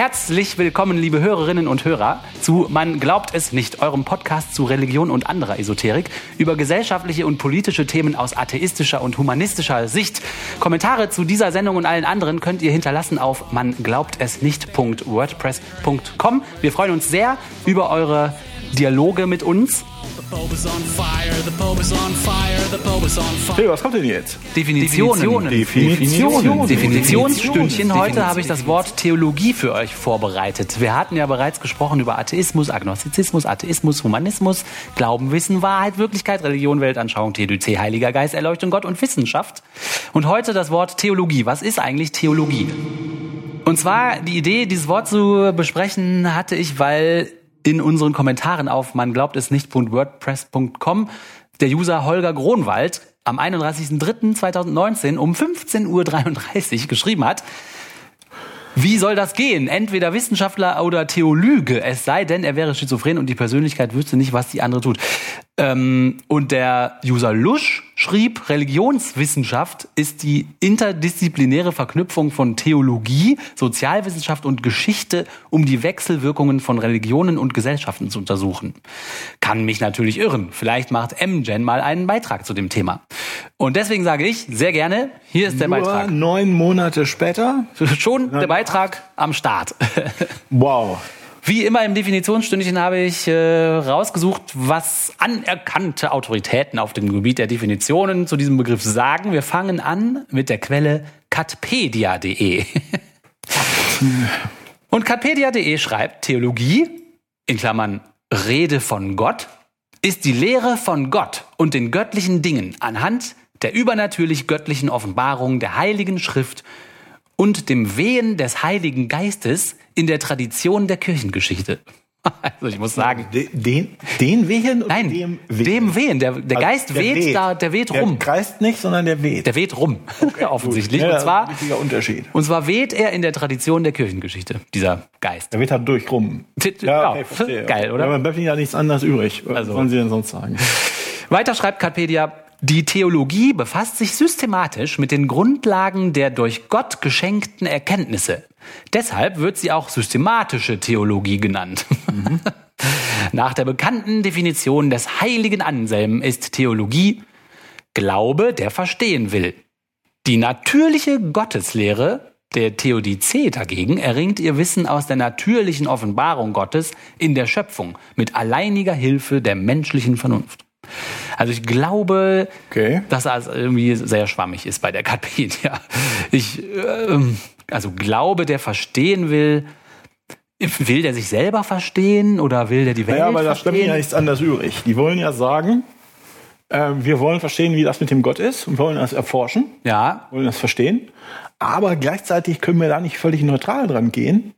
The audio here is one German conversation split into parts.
Herzlich willkommen, liebe Hörerinnen und Hörer, zu Man glaubt es nicht, eurem Podcast zu Religion und anderer Esoterik über gesellschaftliche und politische Themen aus atheistischer und humanistischer Sicht. Kommentare zu dieser Sendung und allen anderen könnt ihr hinterlassen auf man glaubt es nicht.wordpress.com. Wir freuen uns sehr über eure Dialoge mit uns. Hey, was kommt denn jetzt? Definitionen. Definitionen. Definitionsstündchen. Heute habe ich das Wort Theologie für euch vorbereitet. Wir hatten ja bereits gesprochen über Atheismus, Agnostizismus, Atheismus, Humanismus, Glauben, Wissen, Wahrheit, Wirklichkeit, Religion, Weltanschauung, TDC, Heiliger Geist, Erleuchtung, Gott und Wissenschaft. Und heute das Wort Theologie. Was ist eigentlich Theologie? Und zwar die Idee, dieses Wort zu besprechen, hatte ich, weil in unseren Kommentaren auf man glaubt es nicht.wordpress.com der User Holger Gronwald am 31.03.2019 um 15.33 Uhr geschrieben hat, wie soll das gehen? Entweder Wissenschaftler oder Theologe, es sei denn, er wäre schizophren und die Persönlichkeit wüsste nicht, was die andere tut. Ähm, und der User Lusch schrieb, Religionswissenschaft ist die interdisziplinäre Verknüpfung von Theologie, Sozialwissenschaft und Geschichte, um die Wechselwirkungen von Religionen und Gesellschaften zu untersuchen. Kann mich natürlich irren. Vielleicht macht MGen mal einen Beitrag zu dem Thema. Und deswegen sage ich sehr gerne, hier ist der Nur Beitrag. neun Monate später. Schon der Beitrag am Start. Wow. Wie immer im Definitionsstündchen habe ich äh, rausgesucht, was anerkannte Autoritäten auf dem Gebiet der Definitionen zu diesem Begriff sagen. Wir fangen an mit der Quelle catpedia.de. Und catpedia.de schreibt, Theologie, in Klammern Rede von Gott, ist die Lehre von Gott und den göttlichen Dingen anhand der übernatürlich göttlichen Offenbarung der Heiligen Schrift und dem Wehen des Heiligen Geistes in der Tradition der Kirchengeschichte. Also ich muss sagen, De- Den, den Wehen? nein, dem dem Wehen. Der, der Also Geist der weht, da, der weht rum. Der kreist nicht, sondern der weht. Der weht rum, offensichtlich. Ja, und das ist zwar, ein wichtiger Unterschied. und zwar weht er in der Tradition der Kirchengeschichte, dieser Geist. Der weht halt durch rum. Ja, verstehe. geil, oder? Ja, man bleibt ja nichts anderes übrig. Was Also- sollen Sie denn sonst sagen? Weiter schreibt Katpedia, die Theologie befasst sich systematisch mit den Grundlagen der durch Gott geschenkten Erkenntnisse. Deshalb wird sie auch systematische Theologie genannt. Nach der bekannten Definition des heiligen Anselm ist Theologie Glaube, der verstehen will. Die natürliche Gotteslehre der Theodizee dagegen erringt ihr Wissen aus der natürlichen Offenbarung Gottes in der Schöpfung mit alleiniger Hilfe der menschlichen Vernunft. Also ich glaube, Okay. dass das irgendwie sehr schwammig ist bei der Katpedia. Ich, ähm, also glaube, der verstehen will, will der sich selber verstehen oder will der die Welt Ja, aber da verstehen? ja nichts anderes übrig. Die wollen ja sagen, äh, wir wollen verstehen, wie das mit dem Gott ist und wollen das erforschen, ja, wollen das verstehen. Aber gleichzeitig können wir da nicht völlig neutral dran gehen,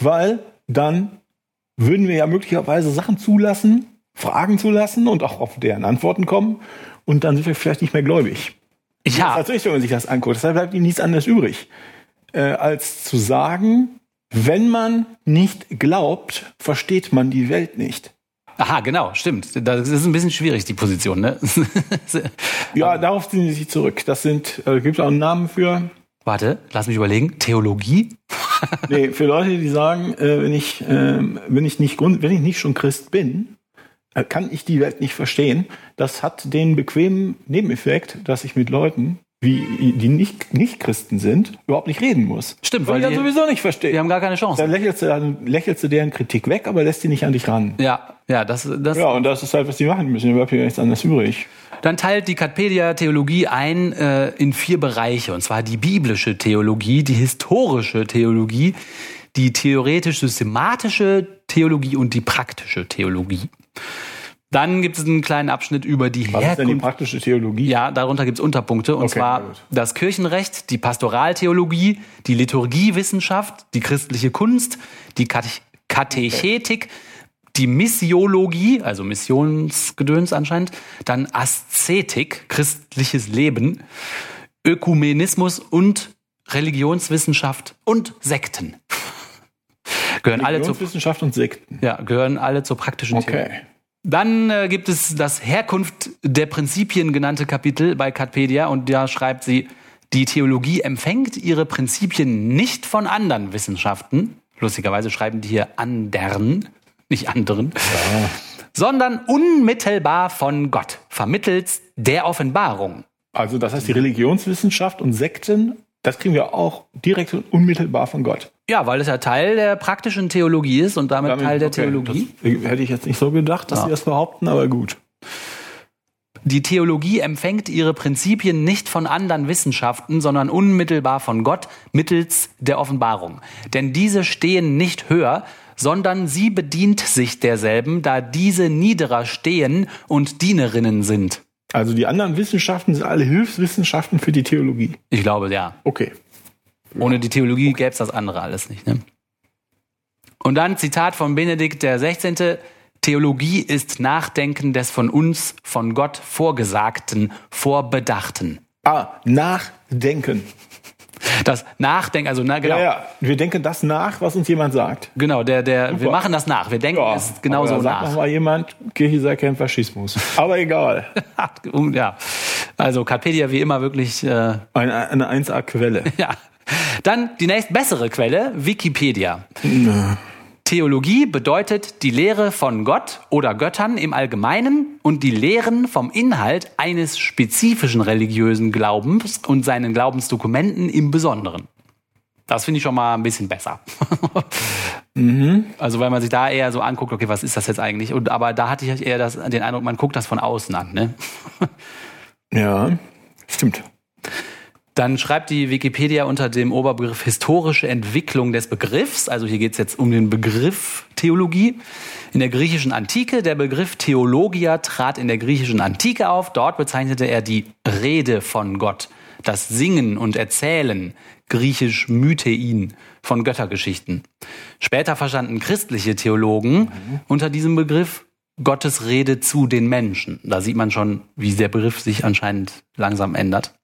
weil dann würden wir ja möglicherweise Sachen zulassen, Fragen zulassen und auch auf deren Antworten kommen. Und dann sind wir vielleicht nicht mehr gläubig. ja, Tatsächlich, wenn man sich das anguckt. Deshalb bleibt ihnen nichts anderes übrig, äh, als zu sagen, wenn man nicht glaubt, versteht man die Welt nicht. aha, genau, stimmt. Das ist ein bisschen schwierig die Position, ne? Ja, darauf ziehen sie sich zurück. Das sind, äh, gibt es auch einen Namen für, Warte, lass mich überlegen. Theologie? nee, für Leute, die sagen, äh, wenn ich, ähm, wenn ich nicht Grund, wenn ich nicht schon Christ bin, äh, kann ich die Welt nicht verstehen. Das hat den bequemen Nebeneffekt, dass ich mit Leuten, wie, die nicht, nicht Christen sind, überhaupt nicht reden muss. Stimmt, weil weil ich dann die- sowieso nicht verstehe. Die haben gar keine Dann Chance. lächelst du, dann lächelst du deren Kritik weg, aber lässt sie nicht an dich ran. Ja, ja, das, das, Ja, und das ist halt, was die machen müssen. Hier nichts anderes übrig. Dann teilt die Katpedia Theologie ein äh, in vier Bereiche, und zwar die biblische Theologie, die historische Theologie, die theoretisch-systematische Theologie und die praktische Theologie. Dann gibt es einen kleinen Abschnitt über die Was ist denn die Herkunft. praktische Theologie? Ja, darunter gibt es Unterpunkte, und Okay, zwar das Kirchenrecht, die Pastoraltheologie, die Liturgiewissenschaft, die christliche Kunst, die Kate- Katechetik, die Missiologie, also Missionsgedöns anscheinend, dann Aszetik, christliches Leben, Ökumenismus und Religionswissenschaft und Sekten. Gehören alle zur, Religionswissenschaft und Sekten. ja, gehören alle zur praktischen Theologie. Okay. Dann äh, gibt es das Herkunft der Prinzipien genannte Kapitel bei Katpedia und da schreibt sie, die Theologie empfängt ihre Prinzipien nicht von anderen Wissenschaften, Lustigerweise schreiben die hier andern, nicht anderen, sondern unmittelbar von Gott, vermittels der Offenbarung. Also das heißt, die Religionswissenschaft und Sekten, das kriegen wir auch direkt und unmittelbar von Gott. Ja, weil es ja Teil der praktischen Theologie ist und damit, Teil der okay, Theologie. Hätte ich jetzt nicht so gedacht, dass Ja. sie das behaupten, aber gut. Die Theologie empfängt ihre Prinzipien nicht von anderen Wissenschaften, sondern unmittelbar von Gott mittels der Offenbarung. Denn diese stehen nicht höher, sondern sie bedient sich derselben, da diese niederer stehen und Dienerinnen sind. Also die anderen Wissenschaften sind alle Hilfswissenschaften für die Theologie. Ich glaube, ja. Okay. Ohne die Theologie gäbe es das andere alles nicht. Ne? Und dann Zitat von Benedikt der 16. Theologie ist Nachdenken des von uns, von Gott Vorgesagten, Vorbedachten. Ah, nachdenken. Das Nachdenken, also na, genau, Ja, ja. Wir denken das nach, was uns jemand sagt. genau, der, der, wir Super. machen das nach. Wir denken es genauso aber da sagt nach. noch mal jemand, Kirche sei kein Faschismus. Aber egal. ja, also Carpedia wie immer wirklich, äh, Eine, eine 1A-Quelle. ja. Dann die nächst bessere Quelle, Wikipedia. Theologie bedeutet die Lehre von Gott oder Göttern im Allgemeinen und die Lehren vom Inhalt eines spezifischen religiösen Glaubens und seinen Glaubensdokumenten im Besonderen. Das finde ich schon mal ein bisschen besser. Also weil man sich da eher so anguckt, okay, was ist das jetzt eigentlich? Und aber da hatte ich eher das, den Eindruck, man guckt das von außen an. Ne? Ja, stimmt. Dann schreibt die Wikipedia unter dem Oberbegriff historische Entwicklung des Begriffs, also hier geht es jetzt um den Begriff Theologie. In der griechischen Antike, der Begriff Theologia trat in der griechischen Antike auf. Dort bezeichnete er die Rede von Gott, das Singen und Erzählen, griechisch Mythein, von Göttergeschichten. Später verstanden christliche Theologen unter diesem Begriff Gottes Rede zu den Menschen. Da sieht man schon, wie der Begriff sich anscheinend langsam ändert.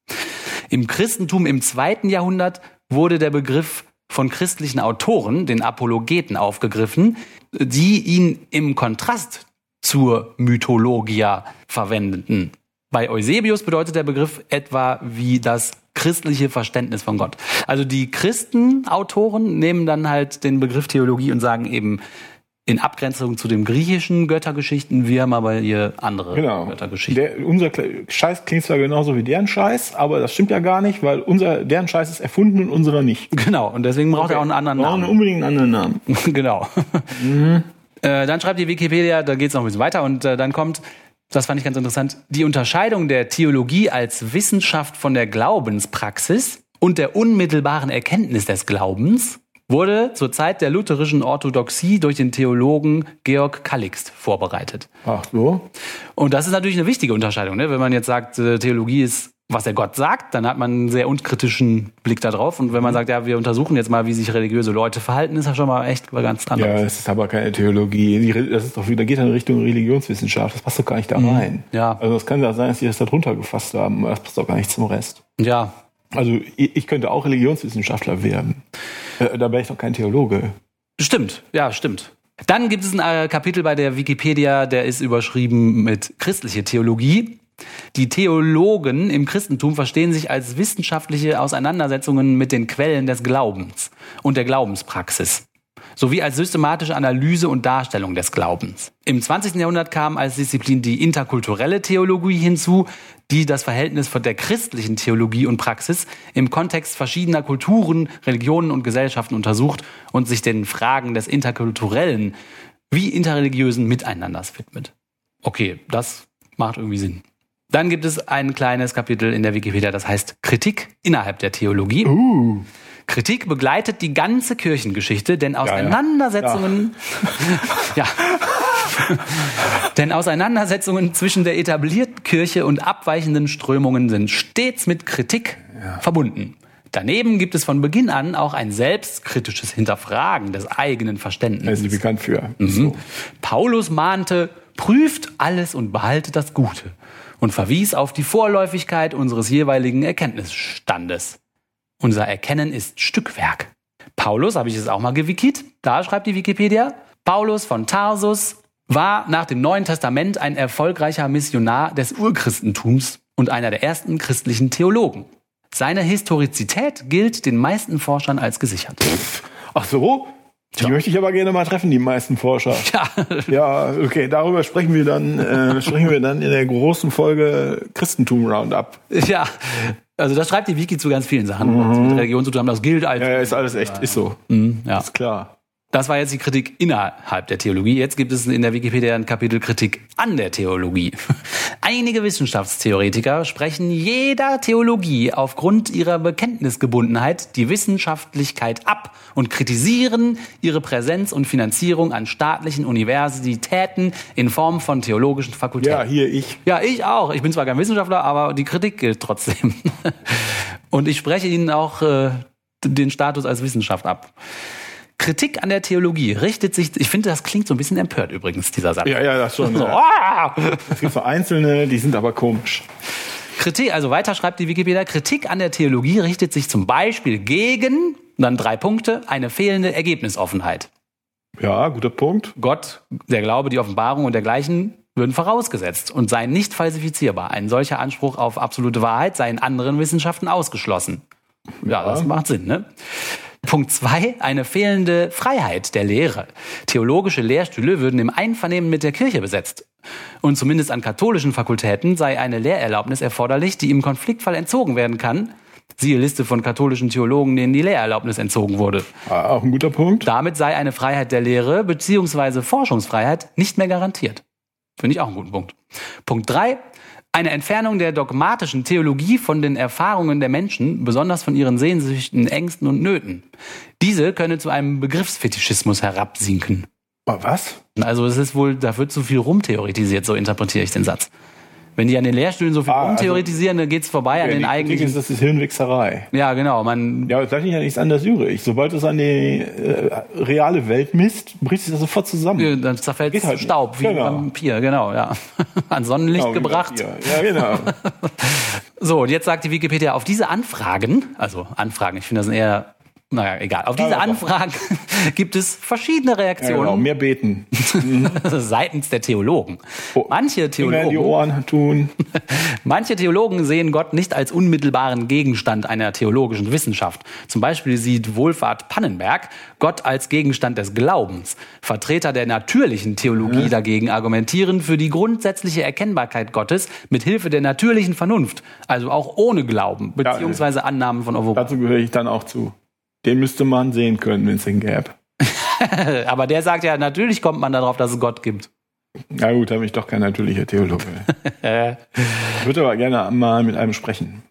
Im Christentum im zweiten Jahrhundert wurde der Begriff von christlichen Autoren, den Apologeten, aufgegriffen, die ihn im Kontrast zur Mythologia verwendeten. Bei Eusebius bedeutet der Begriff etwa wie das christliche Verständnis von Gott. Also die Christenautoren nehmen dann halt den Begriff Theologie und sagen eben in Abgrenzung zu den griechischen Göttergeschichten, wir haben aber hier andere Genau. Göttergeschichten. Der, unser Scheiß klingt zwar genauso wie deren Scheiß, aber das stimmt ja gar nicht, weil unser, deren Scheiß ist erfunden und unserer nicht. Genau, und deswegen braucht er auch einen anderen Brauchen Namen. unbedingt einen anderen Namen. genau. Äh, dann schreibt die Wikipedia, da geht es noch ein bisschen weiter und äh, dann kommt, das fand ich ganz interessant, die Unterscheidung der Theologie als Wissenschaft von der Glaubenspraxis und der unmittelbaren Erkenntnis des Glaubens wurde zur Zeit der lutherischen Orthodoxie durch den Theologen Georg Callixt vorbereitet. Ach so. Und das ist natürlich eine wichtige Unterscheidung. Ne? Wenn man jetzt sagt, äh, Theologie ist, was der Gott sagt, dann hat man einen sehr unkritischen Blick darauf. Und wenn man sagt, ja, wir untersuchen jetzt mal, wie sich religiöse Leute verhalten, ist das schon mal echt ganz Ja, anderes. das ist aber keine Theologie. Das ist doch wieder, geht in Richtung Religionswissenschaft. Das passt doch gar nicht da rein. Ja. Also es kann ja sein, dass die das da drunter gefasst haben. aber Das passt doch gar nicht zum Rest. Ja, Also ich könnte auch Religionswissenschaftler werden. Äh, Da wäre ich doch kein Theologe. Stimmt, ja, stimmt. Dann gibt es ein äh, Kapitel bei der Wikipedia, der ist überschrieben mit christliche Theologie. Die Theologen im Christentum verstehen sich als wissenschaftliche Auseinandersetzungen mit den Quellen des Glaubens und der Glaubenspraxis sowie als systematische Analyse und Darstellung des Glaubens. Im 20. Jahrhundert kam als Disziplin die interkulturelle Theologie hinzu, die das Verhältnis von der christlichen Theologie und Praxis im Kontext verschiedener Kulturen, Religionen und Gesellschaften untersucht und sich den Fragen des interkulturellen wie interreligiösen Miteinanders widmet. Okay, das macht irgendwie Sinn. Dann gibt es ein kleines Kapitel in der Wikipedia, das heißt Kritik innerhalb der Theologie. Uh. Kritik begleitet die ganze Kirchengeschichte, denn Auseinandersetzungen, ja. denn Auseinandersetzungen zwischen der etablierten Kirche und abweichenden Strömungen sind stets mit Kritik verbunden. Daneben gibt es von Beginn an auch ein selbstkritisches Hinterfragen des eigenen Da Verständnisses. ist sie bekannt für. Mhm. Paulus mahnte, prüft alles und behaltet das Gute und verwies auf die Vorläufigkeit unseres jeweiligen Erkenntnisstandes. Unser Erkennen ist Stückwerk. Paulus, habe ich es auch mal gewikit, da schreibt die Wikipedia, Paulus von Tarsus war nach dem Neuen Testament ein erfolgreicher Missionar des Urchristentums und einer der ersten christlichen Theologen. Seine Historizität gilt den meisten Forschern als gesichert. Ach so? Die möchte ich aber gerne mal treffen, die meisten Forscher. Ja. Ja, okay, darüber sprechen wir dann, äh, sprechen wir dann in der großen Folge Christentum Roundup. Ja, also das schreibt die Wiki zu ganz vielen Sachen, was mit Religion zu tun haben. Das gilt als. Ja, ist alles echt, ist so. ja. Ist klar. Das war jetzt die Kritik innerhalb der Theologie. Jetzt gibt es in der Wikipedia ein Kapitel Kritik an der Theologie. Einige Wissenschaftstheoretiker sprechen jeder Theologie aufgrund ihrer Bekenntnisgebundenheit die Wissenschaftlichkeit ab und kritisieren ihre Präsenz und Finanzierung an staatlichen Universitäten in Form von theologischen Fakultäten. Ja, hier ich. Ja, ich auch. Ich bin zwar kein Wissenschaftler, aber die Kritik gilt trotzdem. Und ich spreche Ihnen auch äh, den Status als Wissenschaft ab. Kritik an der Theologie richtet sich, ich finde, das klingt so ein bisschen empört übrigens, dieser Satz. Ja, ja, das schon. So, Ja. ah! Es gibt so einzelne, die sind aber komisch. Kritik, also weiter schreibt die Wikipedia, Kritik an der Theologie richtet sich zum Beispiel gegen, dann drei Punkte, eine fehlende Ergebnisoffenheit. Ja, guter Punkt. Gott, der Glaube, die Offenbarung und dergleichen würden vorausgesetzt und seien nicht falsifizierbar. Ein solcher Anspruch auf absolute Wahrheit sei in anderen Wissenschaften ausgeschlossen. Ja, das macht Sinn, ne? Punkt zwei: eine fehlende Freiheit der Lehre. Theologische Lehrstühle würden im Einvernehmen mit der Kirche besetzt. Und zumindest an katholischen Fakultäten sei eine Lehrerlaubnis erforderlich, die im Konfliktfall entzogen werden kann. Siehe Liste von katholischen Theologen, denen die Lehrerlaubnis entzogen wurde. Ah, Auch ein guter Punkt. Damit sei eine Freiheit der Lehre bzw. Forschungsfreiheit nicht mehr garantiert. Finde ich auch einen guten Punkt. Punkt drei: Eine Entfernung der dogmatischen Theologie von den Erfahrungen der Menschen, besonders von ihren Sehnsüchten, Ängsten und Nöten. Diese könne zu einem Begriffsfetischismus herabsinken. Was? Also es ist wohl, da wird zu viel rumtheoretisiert, so interpretiere ich den Satz. Wenn die an den Lehrstühlen so viel Ah, also- rumtheoretisieren, dann geht's vorbei an Ja, den die Kritik eigentlichen. ist, das ist Hirnwichserei. Ja, genau. Man, Ja, aber gleich ja nichts anderes übrig. Sobald es an die äh, reale Welt misst, bricht sich das sofort zusammen. dann zerfällt Geht halt Staub, nicht. wie Genau. ein Vampir, genau, ja. An Sonnenlicht Genau, gebracht. Ja, genau. So, und jetzt sagt die Wikipedia, auf diese Anfragen, also Anfragen, ich finde das sind eher, naja, egal, auf diese Anfragen gibt es verschiedene ja genau. Reaktionen Mehr beten. seitens der Theologen. Oh, Manche in die Theologen, Ohren tun. manche Theologen sehen Gott nicht als unmittelbaren Gegenstand einer theologischen Wissenschaft. Zum Beispiel sieht Wohlfahrt Pannenberg Gott als Gegenstand des Glaubens. Vertreter der natürlichen Theologie dagegen argumentieren für die grundsätzliche Erkennbarkeit Gottes mit Hilfe der natürlichen Vernunft, also auch ohne Glauben, beziehungsweise Annahmen von Offenbarung. Dazu gehöre ich dann auch zu. Den müsste man sehen können, wenn es den gäbe. Aber der sagt ja, natürlich kommt man darauf, dass es Gott gibt. Na gut, da bin ich doch kein natürlicher Theologe. ich würde aber gerne mal mit einem sprechen.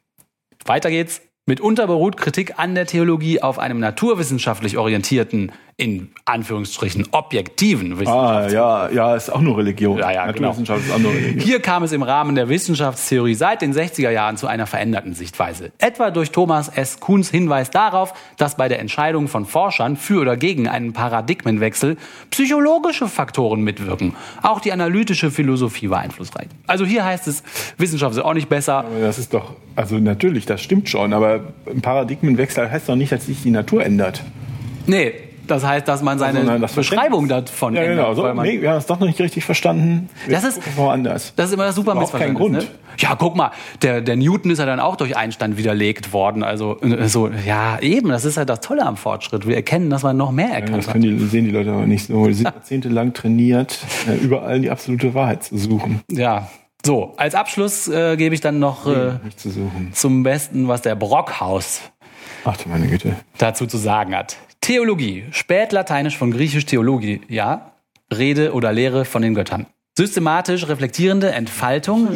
Weiter geht's. Mitunter beruht Kritik an der Theologie auf einem naturwissenschaftlich orientierten, in Anführungsstrichen objektiven Ah, Wissenschaft. ja, ja, ist auch nur Religion. Ja, ja, genau. Ist auch nur Religion. Hier kam es im Rahmen der Wissenschaftstheorie seit den 60er Jahren zu einer veränderten Sichtweise. Etwa durch Thomas S. Kuhns Hinweis darauf, dass bei der Entscheidung von Forschern für oder gegen einen Paradigmenwechsel psychologische Faktoren mitwirken. Auch die analytische Philosophie war einflussreich. Also hier heißt es, Wissenschaft ist auch nicht besser. Aber Das ist doch, also natürlich, das stimmt schon, aber ein Paradigmenwechsel heißt doch nicht, dass sich die Natur ändert. Nee, das heißt, dass man seine Sondern das Beschreibung davon Ja, genau. ändert. So, weil man, nee, wir haben es doch noch nicht richtig verstanden. Das ist- woanders. Das ist immer das super Überhaupt kein Missverständnis. Grund. Ne? Ja, guck mal, der, der Newton ist ja dann auch durch Einstein widerlegt worden. Also äh, so, ja, eben, das ist halt das Tolle am Fortschritt. Wir erkennen, dass man noch mehr Ja, erkannt Das hat. können die, sehen die Leute aber nicht so. Die sind jahrzehntelang trainiert, äh, überall die absolute Wahrheit zu suchen. Ja. So, als Abschluss äh, gebe ich dann noch äh, zum Besten, was der Brockhaus Ach meine Güte. dazu zu sagen hat. Theologie, spätlateinisch von griechisch Theologie, ja, Rede oder Lehre von den Göttern. Systematisch reflektierende Entfaltung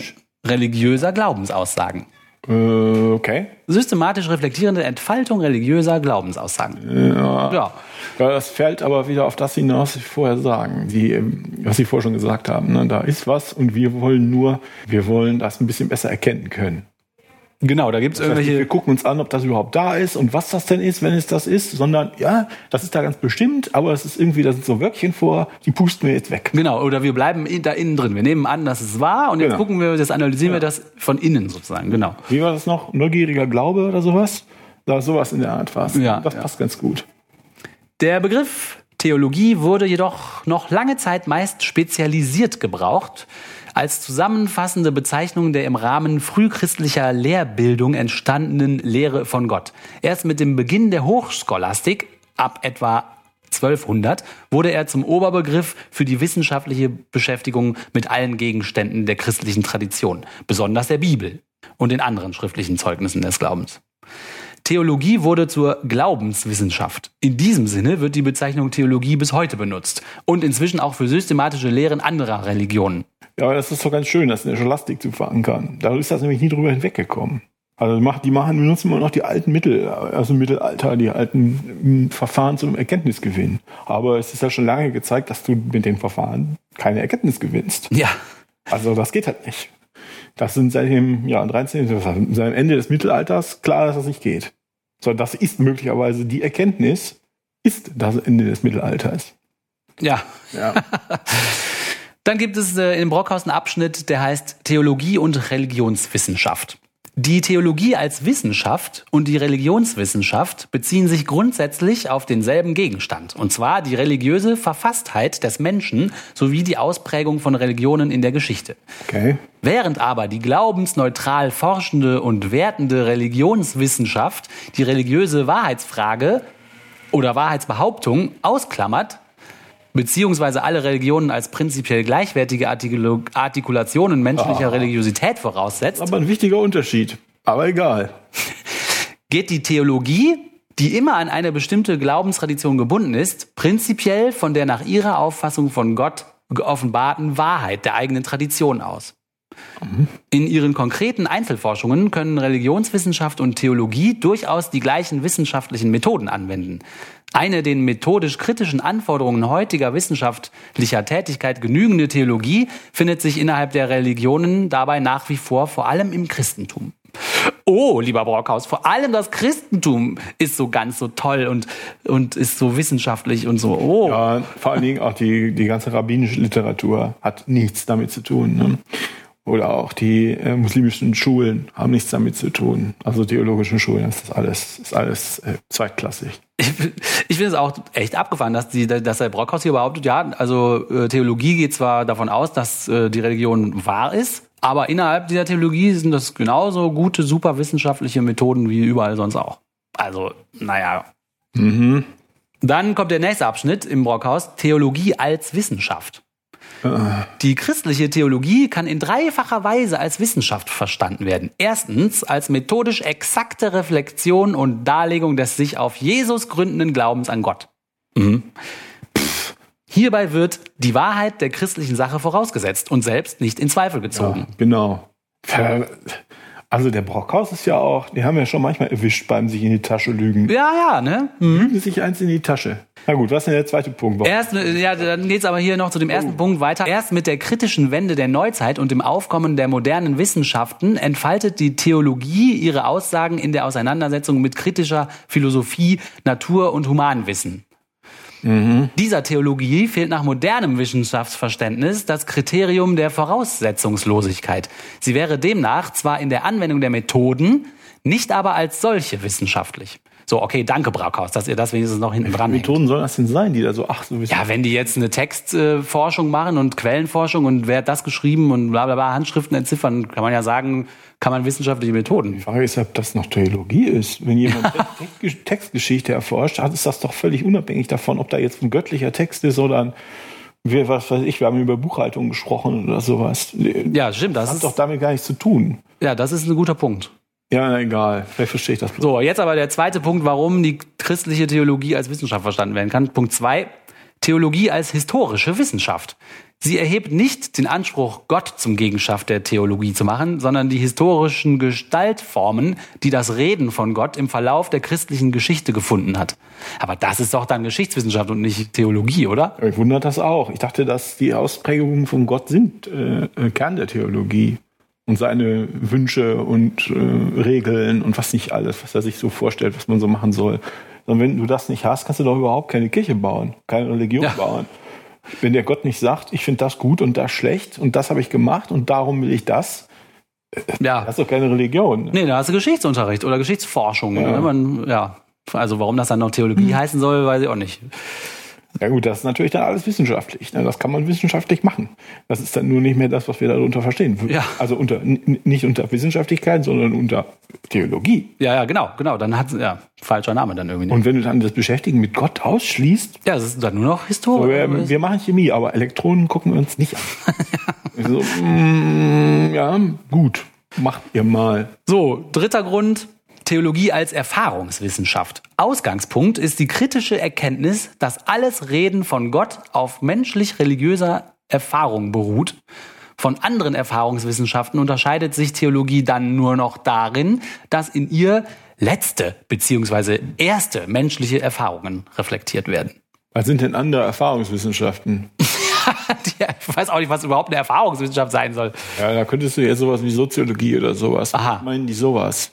religiöser Glaubensaussagen. Äh, okay. Systematisch reflektierende Entfaltung religiöser Glaubensaussagen. Ja. Ja. Das fällt aber wieder auf das hinaus, was Sie vorher sagen, die, ähm, was Sie vorher schon gesagt haben. Ne? Da ist was und wir wollen nur, wir wollen das ein bisschen besser erkennen können. Genau, da gibt's Das heißt, irgendwelche. wir gucken uns an, ob das überhaupt da ist und was das denn ist, wenn es das ist, sondern ja, das ist da ganz bestimmt, aber es ist irgendwie, da sind so Wörtchen vor, die pusten wir jetzt weg. Genau, oder wir bleiben in, da innen drin. Wir nehmen an, dass es wahr und jetzt Genau. gucken wir, das analysieren wir das von innen sozusagen. Genau. Wie war das noch? Neugieriger Glaube oder sowas? Da sowas in der Art war es. Ja, das ja. passt ganz gut. Der Begriff Theologie wurde jedoch noch lange Zeit meist spezialisiert gebraucht, als zusammenfassende Bezeichnung der im Rahmen frühchristlicher Lehrbildung entstandenen Lehre von Gott. Erst mit dem Beginn der Hochscholastik ab etwa 1200 wurde er zum Oberbegriff für die wissenschaftliche Beschäftigung mit allen Gegenständen der christlichen Tradition, besonders der Bibel und den anderen schriftlichen Zeugnissen des Glaubens. Theologie wurde zur Glaubenswissenschaft. In diesem Sinne wird die Bezeichnung Theologie bis heute benutzt und inzwischen auch für systematische Lehren anderer Religionen. Ja, aber das ist doch ganz schön, das in der Scholastik zu verankern. Da ist das nämlich nie drüber hinweggekommen. Also die machen, benutzen immer noch die alten Mittel, also im Mittelalter, die alten hm, Verfahren zum Erkenntnisgewinn. Aber es ist ja schon lange gezeigt, dass du mit den Verfahren keine Erkenntnis gewinnst. Ja. Also das geht halt nicht. Das sind seit dem ja, 13. seit dem Ende des Mittelalters klar, dass das nicht geht. So, das ist möglicherweise die Erkenntnis, ist das Ende des Mittelalters. Ja. Ja. Dann gibt es äh, im Brockhaus einen Abschnitt, der heißt Theologie und Religionswissenschaft. Die Theologie als Wissenschaft und die Religionswissenschaft beziehen sich grundsätzlich auf denselben Gegenstand, und zwar die religiöse Verfasstheit des Menschen sowie die Ausprägung von Religionen in der Geschichte. Okay. Während aber die glaubensneutral forschende und wertende Religionswissenschaft die religiöse Wahrheitsfrage oder Wahrheitsbehauptung ausklammert, beziehungsweise alle Religionen als prinzipiell gleichwertige Artikul Artikulationen menschlicher Ah. Religiosität voraussetzt, Aber ein wichtiger Unterschied. Aber egal. geht die Theologie, die immer an eine bestimmte Glaubenstradition gebunden ist, prinzipiell von der nach ihrer Auffassung von Gott geoffenbarten Wahrheit der eigenen Tradition aus. In ihren konkreten Einzelforschungen können Religionswissenschaft und Theologie durchaus die gleichen wissenschaftlichen Methoden anwenden. Eine den methodisch kritischen Anforderungen heutiger wissenschaftlicher Tätigkeit genügende Theologie findet sich innerhalb der Religionen dabei nach wie vor vor allem im Christentum. Oh, lieber Brockhaus, vor allem das Christentum ist so ganz so toll und, und ist so wissenschaftlich und so. Oh. Ja, vor allen Dingen auch die, die ganze rabbinische Literatur hat nichts damit zu tun. Ne? Oder auch die äh, muslimischen Schulen haben nichts damit zu tun. Also theologischen Schulen, das ist alles, ist alles äh, zweitklassig. Ich, ich finde es auch echt abgefahren, dass, die, dass der Brockhaus hier behauptet, ja, also äh, Theologie geht zwar davon aus, dass äh, die Religion wahr ist, aber innerhalb dieser Theologie sind das genauso gute, super wissenschaftliche Methoden wie überall sonst auch. Also, naja. Mhm. Dann kommt der nächste Abschnitt im Brockhaus, Theologie als Wissenschaft. Die christliche Theologie kann in dreifacher Weise als Wissenschaft verstanden werden. Erstens als methodisch exakte Reflexion und Darlegung des sich auf Jesus gründenden Glaubens an Gott. Mhm. Hierbei wird die Wahrheit der christlichen Sache vorausgesetzt und selbst nicht in Zweifel gezogen. Ja, genau. Also der Brockhaus ist ja auch, die haben ja schon manchmal erwischt beim sich in die Tasche lügen. Ja, ja, ne? Lügen sich eins in die Tasche. Na gut, was ist denn der zweite Punkt? Erst, ja, dann geht's aber hier noch zu dem ersten Oh. Punkt weiter. Erst mit der kritischen Wende der Neuzeit und dem Aufkommen der modernen Wissenschaften entfaltet die Theologie ihre Aussagen in der Auseinandersetzung mit kritischer Philosophie, Natur- und Humanwissen. Dieser Theologie fehlt nach modernem Wissenschaftsverständnis das Kriterium der Voraussetzungslosigkeit. Sie wäre demnach zwar in der Anwendung der Methoden, nicht aber als solche wissenschaftlich. So, okay, danke Brackhaus, dass ihr das wenigstens noch hinten dran hängt. Methoden sollen das denn sein, die da so, ach, so. Ja, wenn die jetzt eine Textforschung machen und Quellenforschung und wer hat das geschrieben und bla bla bla, Handschriften entziffern, kann man ja sagen, kann man wissenschaftliche Methoden. Die Frage ist, ob das noch Theologie ist. Wenn jemand Text- Textgeschichte erforscht, hat ist das doch völlig unabhängig davon, ob da jetzt ein göttlicher Text ist oder ein, wir, was weiß ich, wir haben über Buchhaltung gesprochen oder sowas. Ja, stimmt, das Das hat doch damit gar nichts zu tun. ja, das ist ein guter Punkt. Ja, egal. Vielleicht verstehe ich das. bloß. So, jetzt aber der zweite Punkt, warum die christliche Theologie als Wissenschaft verstanden werden kann. Punkt zwei, Theologie als historische Wissenschaft. Sie erhebt nicht den Anspruch, Gott zum Gegenstand der Theologie zu machen, sondern die historischen Gestaltformen, die das Reden von Gott im Verlauf der christlichen Geschichte gefunden hat. Aber das ist doch dann Geschichtswissenschaft und nicht Theologie, oder? Mich wundert das auch. Ich dachte, dass die Ausprägungen von Gott sind äh, äh, Kern der Theologie. Und seine Wünsche und äh, Regeln und was nicht alles, was er sich so vorstellt, was man so machen soll. Und wenn du das nicht hast, kannst du doch überhaupt keine Kirche bauen, keine Religion Ja. bauen. Wenn der Gott nicht sagt, ich finde das gut und das schlecht und das habe ich gemacht und darum will ich das, Ja. das ist doch keine Religion. Nee, da hast du Geschichtsunterricht oder Geschichtsforschung. Ja. Ja. Man, ja. Also warum das dann noch Theologie heißen soll, weiß ich auch nicht. Ja gut, das ist natürlich dann alles wissenschaftlich. Ne? Das kann man wissenschaftlich machen. Das ist dann nur nicht mehr das, was wir darunter verstehen. Ja. Also unter, nicht unter Wissenschaftlichkeit, sondern unter Theologie. Ja, ja, genau, genau. Dann hat ja falscher Name dann irgendwie. Und wenn du dann das Beschäftigen mit Gott ausschließt, ja, es ist dann nur noch Historie. wir, wir machen Chemie, aber Elektronen gucken wir uns nicht an. so, mm, ja, gut, macht ihr mal. So, dritter Grund. Theologie als Erfahrungswissenschaft. Ausgangspunkt ist die kritische Erkenntnis, dass alles Reden von Gott auf menschlich-religiöser Erfahrung beruht. Von anderen Erfahrungswissenschaften unterscheidet sich Theologie dann nur noch darin, dass in ihr letzte bzw. erste menschliche Erfahrungen reflektiert werden. Was sind denn andere Erfahrungswissenschaften? Ich weiß auch nicht, was überhaupt eine Erfahrungswissenschaft sein soll. Ja, da könntest du jetzt sowas wie Soziologie oder sowas. Aha. Meinen die sowas?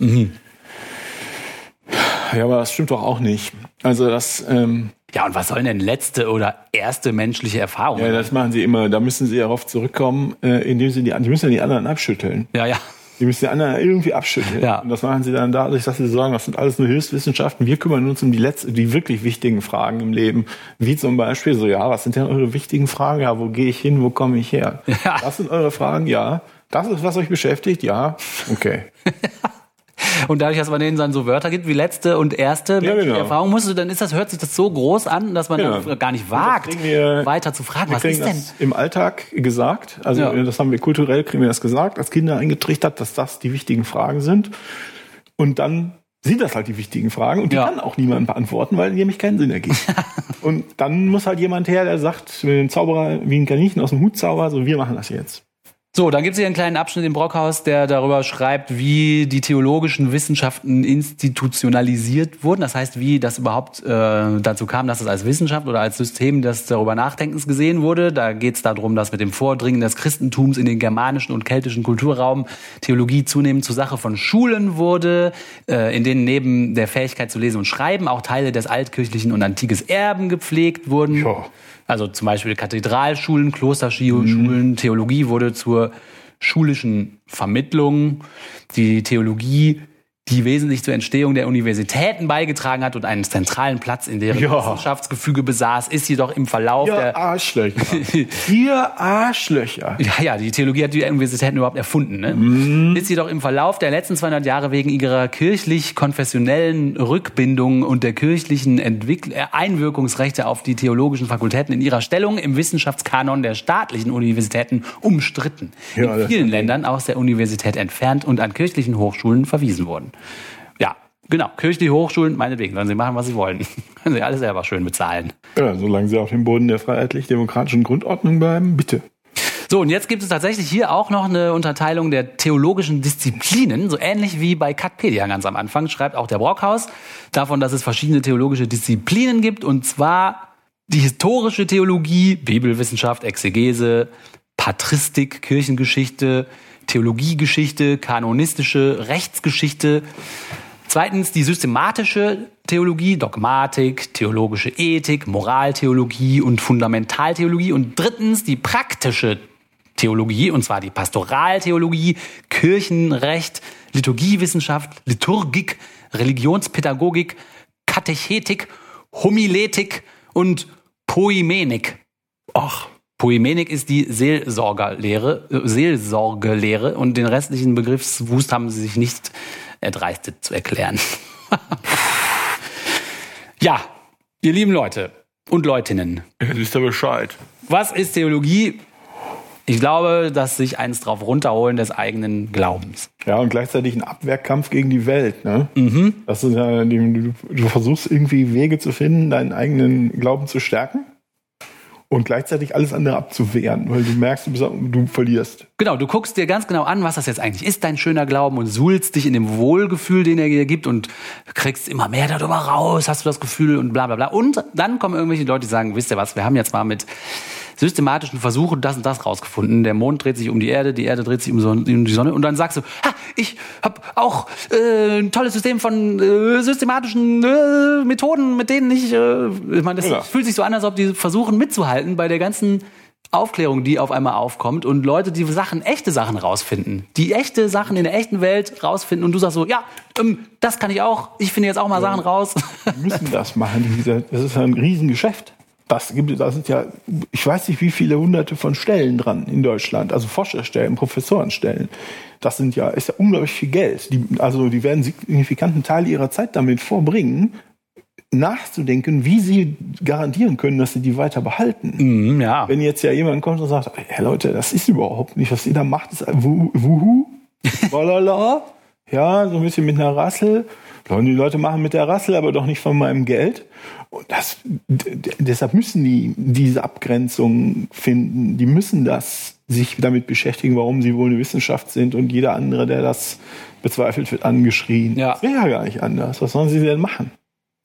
Ja, aber das stimmt doch auch nicht. Also das, ähm, Ja, und was sollen denn letzte oder erste menschliche Erfahrungen? ja, das machen sie immer. Da müssen sie darauf zurückkommen, äh, indem sie die, die müssen ja die anderen abschütteln. ja, ja. Die müssen die anderen irgendwie abschütteln. Ja. Und das machen sie dann dadurch, dass sie sagen, das sind alles nur Hilfswissenschaften. Wir kümmern uns um die letzte, die wirklich wichtigen Fragen im Leben. Wie zum Beispiel so, ja, was sind denn eure wichtigen Fragen? Ja, wo gehe ich hin? Wo komme ich her? Ja. Das sind eure Fragen, ja. Das ist, was euch beschäftigt, ja. Okay. Und dadurch, dass man denen dann so Wörter gibt wie letzte und erste menschliche genau. Erfahrung, musst du, dann ist das, hört sich das so groß an, dass man Ja. dann gar nicht wagt, wir- weiter zu fragen, was ist denn? das im Alltag gesagt. Also Ja. das haben wir kulturell, kriegen wir das gesagt, als Kinder eingetrichtert, dass das die wichtigen Fragen sind. Und dann sind das halt die wichtigen Fragen und die Ja. kann auch niemand beantworten, weil die nämlich keinen Sinn ergeben. und dann muss halt jemand her, der sagt, mit dem Zauberer wie ein Kaninchen aus dem Hut zauber, so wir machen das jetzt. So, dann gibt es hier einen kleinen Abschnitt im Brockhaus, der darüber schreibt, wie die theologischen Wissenschaften institutionalisiert wurden. Das heißt, wie das überhaupt äh, dazu kam, dass es als Wissenschaft oder als System des darüber Nachdenkens gesehen wurde. Da geht es darum, dass mit dem Vordringen des Christentums in den germanischen und keltischen Kulturraum Theologie zunehmend zur Sache von Schulen wurde, äh, in denen neben der Fähigkeit zu lesen und schreiben auch Teile des altkirchlichen und antikes Erben gepflegt wurden. Ja. Also zum Beispiel Kathedralschulen, Klosterschulen, Theologie wurde zur schulischen Vermittlung. Die Theologie, die wesentlich zur Entstehung der Universitäten beigetragen hat und einen zentralen Platz in deren Ja. Wissenschaftsgefüge besaß, ist jedoch im Verlauf Ihr der Arschlöcher. Ihr Arschlöcher. ja, ja, die Theologie hat die Universitäten überhaupt erfunden. Ne? Ist jedoch im Verlauf der letzten 200 Jahre wegen ihrer kirchlich-konfessionellen Rückbindung und der kirchlichen Entwickl äh, Einwirkungsrechte auf die theologischen Fakultäten in ihrer Stellung im Wissenschaftskanon der staatlichen Universitäten umstritten. Ja, in vielen Ländern aus der Universität entfernt und an kirchlichen Hochschulen verwiesen Ja, genau. Kirchliche Hochschulen, meinetwegen, sollen sie machen, was sie wollen. Können sie alles selber schön bezahlen. Ja, solange sie auf dem Boden der freiheitlich-demokratischen Grundordnung bleiben, bitte. So, und jetzt gibt es tatsächlich hier auch noch eine Unterteilung der theologischen Disziplinen, so ähnlich wie bei Katpedia ganz am Anfang, schreibt auch der Brockhaus, davon, dass es verschiedene theologische Disziplinen gibt, und zwar die historische Theologie, Bibelwissenschaft, Exegese, Patristik, Kirchengeschichte, Theologiegeschichte, kanonistische Rechtsgeschichte, Zweitens die systematische Theologie, Dogmatik, theologische Ethik, Moraltheologie und Fundamentaltheologie. Und drittens die praktische Theologie, und zwar die Pastoraltheologie, Kirchenrecht, Liturgiewissenschaft, Liturgik, Religionspädagogik, Katechetik, Homiletik und Poimenik. Ach, Poimenik ist die Seelsorgerlehre, äh, Seelsorgelehre und den restlichen Begriffswust haben sie sich nicht erdreistet zu erklären. ja, ihr lieben Leute und Leutinnen, jetzt wisst ihr Bescheid. was ist Theologie? Ich glaube, dass sich eins drauf runterholen des eigenen Glaubens. Ja, und gleichzeitig ein Abwehrkampf gegen die Welt. Ne? Mhm. Das ist ja, du, du versuchst irgendwie Wege zu finden, deinen eigenen Glauben zu stärken und gleichzeitig alles andere abzuwehren, weil du merkst, du, verlierst. Genau, du guckst dir ganz genau an, was das jetzt eigentlich ist, dein schöner Glauben, und suhlst dich in dem Wohlgefühl, den er dir gibt, und kriegst immer mehr darüber raus, hast du das Gefühl und bla bla bla. Und dann kommen irgendwelche Leute, die sagen, wisst ihr was, wir haben jetzt mal mit systematischen Versuchen das und das rausgefunden. Der Mond dreht sich um die Erde, die Erde dreht sich um, Son- um die Sonne. Und dann sagst du, ha, ich habe auch äh, ein tolles System von äh, systematischen äh, Methoden, mit denen ich, äh, ich meine, das Ja. fühlt sich so an, als ob die versuchen mitzuhalten bei der ganzen Aufklärung, die auf einmal aufkommt und Leute, die Sachen, echte Sachen rausfinden, die echte Sachen in der echten Welt rausfinden und du sagst so, ja, ähm, das kann ich auch, ich finde jetzt auch mal Sachen raus. Wir müssen das machen. Das ist ein Riesengeschäft. Das gibt, da sind ja, ich weiß nicht, wie viele hunderte von Stellen dran in Deutschland, also Forscherstellen, Professorenstellen. Das sind ja, ist ja unglaublich viel Geld. Die, also die werden signifikanten Teil ihrer Zeit damit vorbringen, nachzudenken, wie sie garantieren können, dass sie die weiter behalten. Mhm, ja. Wenn jetzt ja jemand kommt und sagt, hey Leute, das ist überhaupt nicht, was ihr da macht, ist wuhu, wuhu, walala, ja, so ein bisschen mit einer Rassel. Sollen die Leute machen mit der Rassel, aber doch nicht von meinem Geld. Und das, deshalb müssen die diese Abgrenzung finden. Die müssen das sich damit beschäftigen, warum sie wohl eine Wissenschaft sind und jeder andere, der das bezweifelt, wird angeschrien. Ja. Das wäre ja gar nicht anders. Was sollen sie denn machen?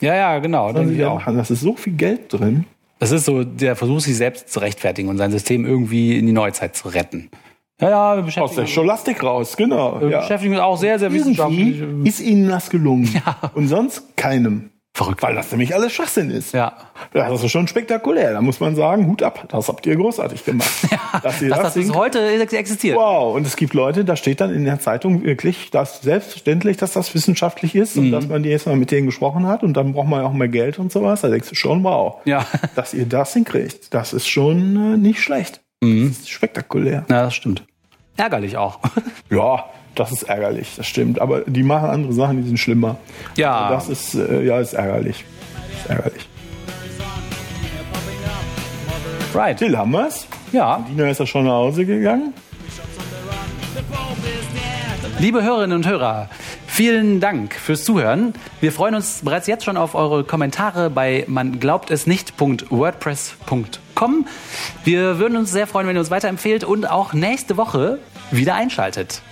Ja, ja, genau. Was sollen sie denn machen? Das ist so viel Geld drin. Das ist so der Versuch, sich selbst zu rechtfertigen und sein System irgendwie in die Neuzeit zu retten. Ja, ja, wir Aus beschäftigen, der Scholastik raus, genau. wir Ja. beschäftigen uns auch sehr, sehr wissenschaftlich. Ist ihnen das gelungen. Und sonst keinem. Verrückt. Weil das nämlich alles Schwachsinn ist. Ja. Das ist schon spektakulär. Da muss man sagen, Hut ab. Das habt ihr großartig gemacht. dass ihr Dass das das bis heute existiert. Wow. Und es gibt Leute, da steht dann in der Zeitung wirklich, dass selbstverständlich, dass das wissenschaftlich ist Mhm. und dass man die jetzt mal mit denen gesprochen hat und dann braucht man ja auch mehr Geld und sowas. Da denkst du schon, wow. Ja. Dass ihr das hinkriegt, das ist schon äh, nicht schlecht. Mhm. Das ist spektakulär. Ja, das stimmt. Ärgerlich auch. Ja, das ist ärgerlich, das stimmt. Aber die machen andere Sachen, die sind schlimmer. Ja. Das ist, äh, ja, ist ärgerlich. Ist ärgerlich. Right. Till, haben wir's? Ja. Dina ist ja schon nach Hause gegangen. Liebe Hörerinnen und Hörer, vielen Dank fürs Zuhören. Wir freuen uns bereits jetzt schon auf eure Kommentare bei man glaubt es nicht.wordpress.com. Wir würden uns sehr freuen, wenn ihr uns weiterempfehlt und auch nächste Woche wieder einschaltet.